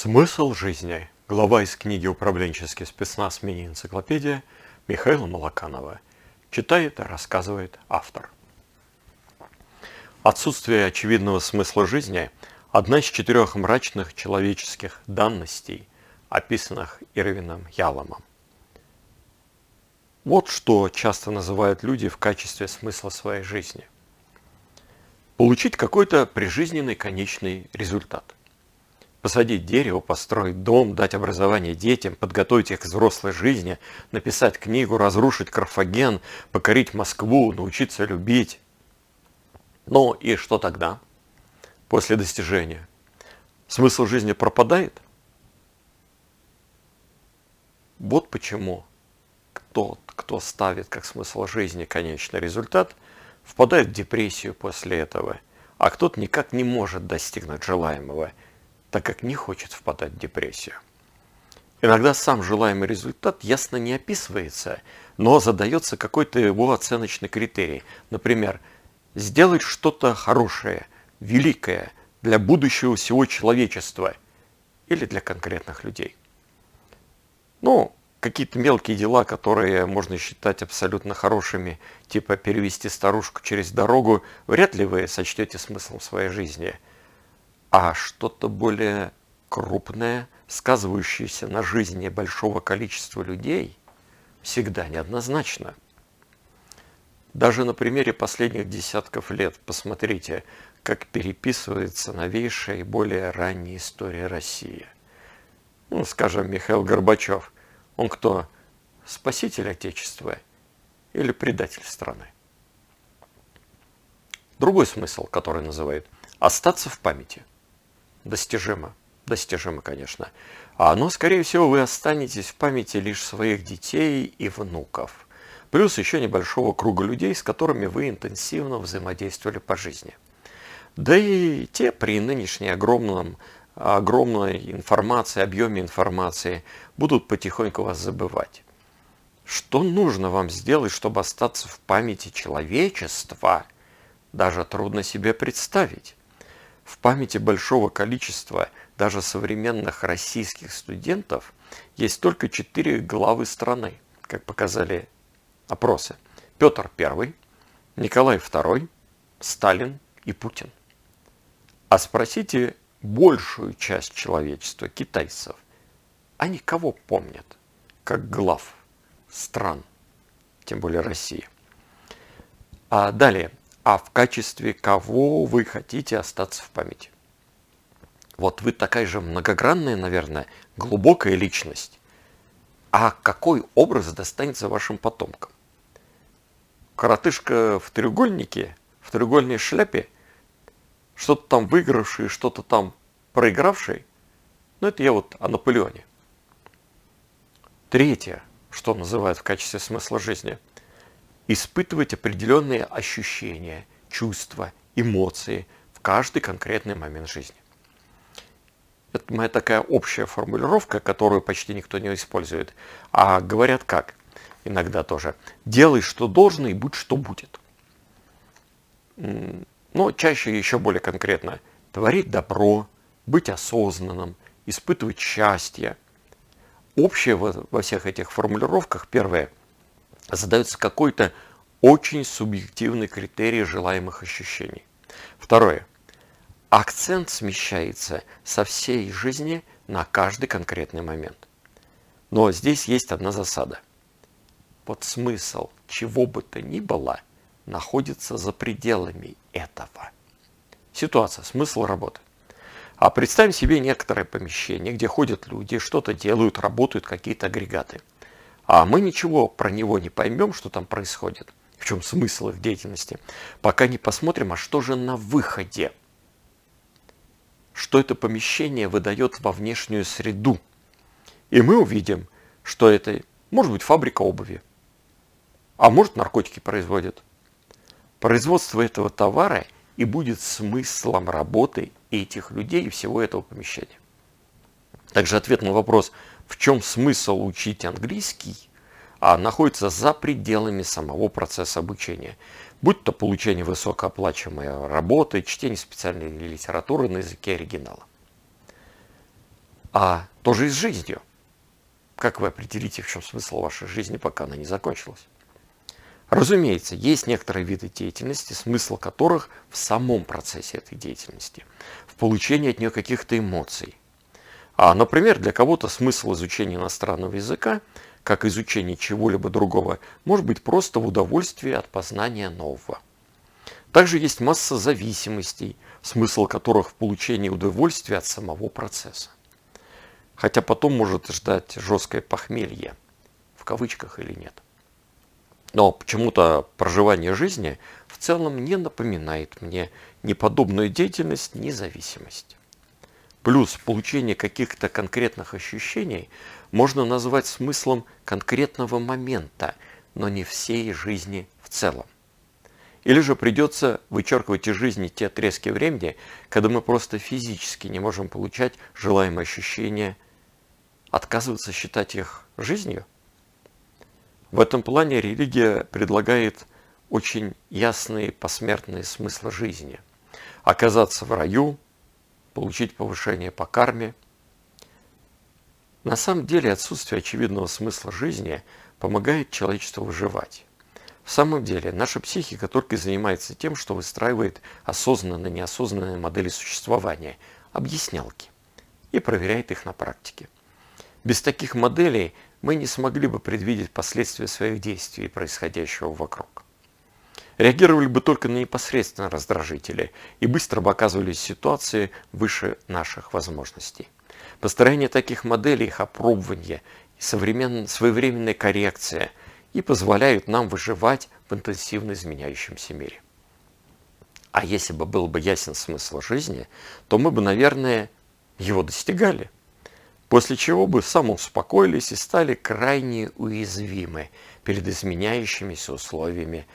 Смысл жизни. Глава из книги «Управленческий спецназ. Мини-энциклопедия» Михаила Малаканова. Читает и рассказывает автор. Отсутствие очевидного смысла жизни – одна из четырех мрачных человеческих данностей, описанных Ирвином Яломом. Вот что часто называют люди в качестве смысла своей жизни. Получить какой-то прижизненный конечный результат посадить дерево, построить дом, дать образование детям, подготовить их к взрослой жизни, написать книгу, разрушить Карфаген, покорить Москву, научиться любить. Ну и что тогда? После достижения. Смысл жизни пропадает? Вот почему тот, кто ставит как смысл жизни конечный результат, впадает в депрессию после этого, а кто-то никак не может достигнуть желаемого – так как не хочет впадать в депрессию. Иногда сам желаемый результат ясно не описывается, но задается какой-то его оценочный критерий. Например, сделать что-то хорошее, великое для будущего всего человечества или для конкретных людей. Ну, какие-то мелкие дела, которые можно считать абсолютно хорошими, типа перевести старушку через дорогу, вряд ли вы сочтете смыслом своей жизни – а что-то более крупное, сказывающееся на жизни большого количества людей, всегда неоднозначно. Даже на примере последних десятков лет посмотрите, как переписывается новейшая и более ранняя история России. Ну, скажем, Михаил Горбачев. Он кто? Спаситель Отечества или предатель страны? Другой смысл, который называют – остаться в памяти – достижимо. Достижимо, конечно. А, но, скорее всего, вы останетесь в памяти лишь своих детей и внуков. Плюс еще небольшого круга людей, с которыми вы интенсивно взаимодействовали по жизни. Да и те при нынешней огромном, огромной информации, объеме информации будут потихоньку вас забывать. Что нужно вам сделать, чтобы остаться в памяти человечества, даже трудно себе представить. В памяти большого количества даже современных российских студентов есть только четыре главы страны, как показали опросы. Петр I, Николай II, Сталин и Путин. А спросите большую часть человечества, китайцев, они кого помнят, как глав стран, тем более России. А далее, а в качестве кого вы хотите остаться в памяти. Вот вы такая же многогранная, наверное, глубокая личность. А какой образ достанется вашим потомкам? Коротышка в треугольнике, в треугольной шляпе, что-то там выигравший, что-то там проигравший. Ну, это я вот о Наполеоне. Третье, что называют в качестве смысла жизни – испытывать определенные ощущения, чувства, эмоции в каждый конкретный момент жизни. Это моя такая общая формулировка, которую почти никто не использует. А говорят как? Иногда тоже. Делай, что должно, и будь, что будет. Но чаще еще более конкретно. Творить добро, быть осознанным, испытывать счастье. Общее во всех этих формулировках, первое, задается какой-то очень субъективный критерий желаемых ощущений. Второе. Акцент смещается со всей жизни на каждый конкретный момент. Но здесь есть одна засада. Вот смысл чего бы то ни было находится за пределами этого. Ситуация, смысл работы. А представим себе некоторое помещение, где ходят люди, что-то делают, работают какие-то агрегаты – а мы ничего про него не поймем, что там происходит, в чем смысл их деятельности, пока не посмотрим, а что же на выходе. Что это помещение выдает во внешнюю среду. И мы увидим, что это может быть фабрика обуви, а может наркотики производят. Производство этого товара и будет смыслом работы этих людей и всего этого помещения. Также ответ на вопрос – в чем смысл учить английский, а находится за пределами самого процесса обучения. Будь то получение высокооплачиваемой работы, чтение специальной литературы на языке оригинала. а тоже и с жизнью. Как вы определите, в чем смысл вашей жизни, пока она не закончилась? Разумеется, есть некоторые виды деятельности, смысл которых в самом процессе этой деятельности, в получении от нее каких-то эмоций. А, например, для кого-то смысл изучения иностранного языка, как изучение чего-либо другого, может быть просто в удовольствии от познания нового. Также есть масса зависимостей, смысл которых в получении удовольствия от самого процесса. Хотя потом может ждать жесткое похмелье, в кавычках или нет. Но почему-то проживание жизни в целом не напоминает мне ни подобную деятельность, ни зависимость. Плюс получение каких-то конкретных ощущений можно назвать смыслом конкретного момента, но не всей жизни в целом. Или же придется вычеркивать из жизни те отрезки времени, когда мы просто физически не можем получать желаемые ощущения, отказываться считать их жизнью – в этом плане религия предлагает очень ясные посмертные смыслы жизни. Оказаться в раю, получить повышение по карме. На самом деле отсутствие очевидного смысла жизни помогает человечеству выживать. В самом деле, наша психика только и занимается тем, что выстраивает осознанные неосознанные модели существования, объяснялки, и проверяет их на практике. Без таких моделей мы не смогли бы предвидеть последствия своих действий и происходящего вокруг. Реагировали бы только на непосредственные раздражители и быстро бы оказывались в ситуации выше наших возможностей. Построение таких моделей, их опробование и своевременная коррекция и позволяют нам выживать в интенсивно изменяющемся мире. А если бы был бы ясен смысл жизни, то мы бы, наверное, его достигали – после чего бы самоуспокоились и стали крайне уязвимы перед изменяющимися условиями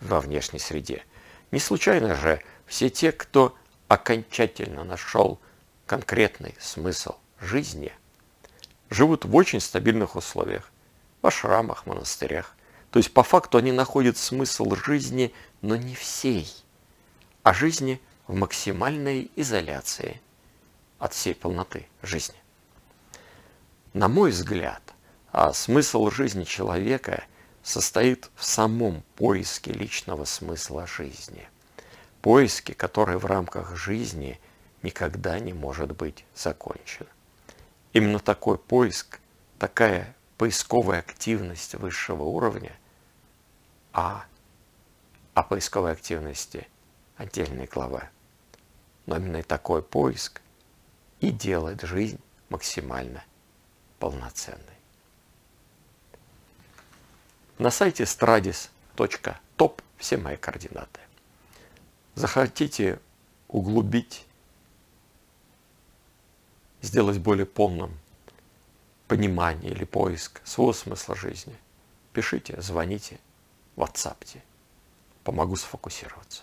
во внешней среде. Не случайно же все те, кто окончательно нашел конкретный смысл жизни, живут в очень стабильных условиях, в ашрамах, монастырях. То есть по факту они находят смысл жизни, но не всей, а жизни в максимальной изоляции от всей полноты жизни. На мой взгляд, а смысл жизни человека состоит в самом поиске личного смысла жизни. Поиске, который в рамках жизни никогда не может быть закончен. Именно такой поиск, такая поисковая активность высшего уровня, а о поисковой активности отдельная глава. Но именно такой поиск и делает жизнь максимально полноценной. На сайте stradis.top все мои координаты. Захотите углубить, сделать более полным понимание или поиск своего смысла жизни, пишите, звоните, ватсапте. Помогу сфокусироваться.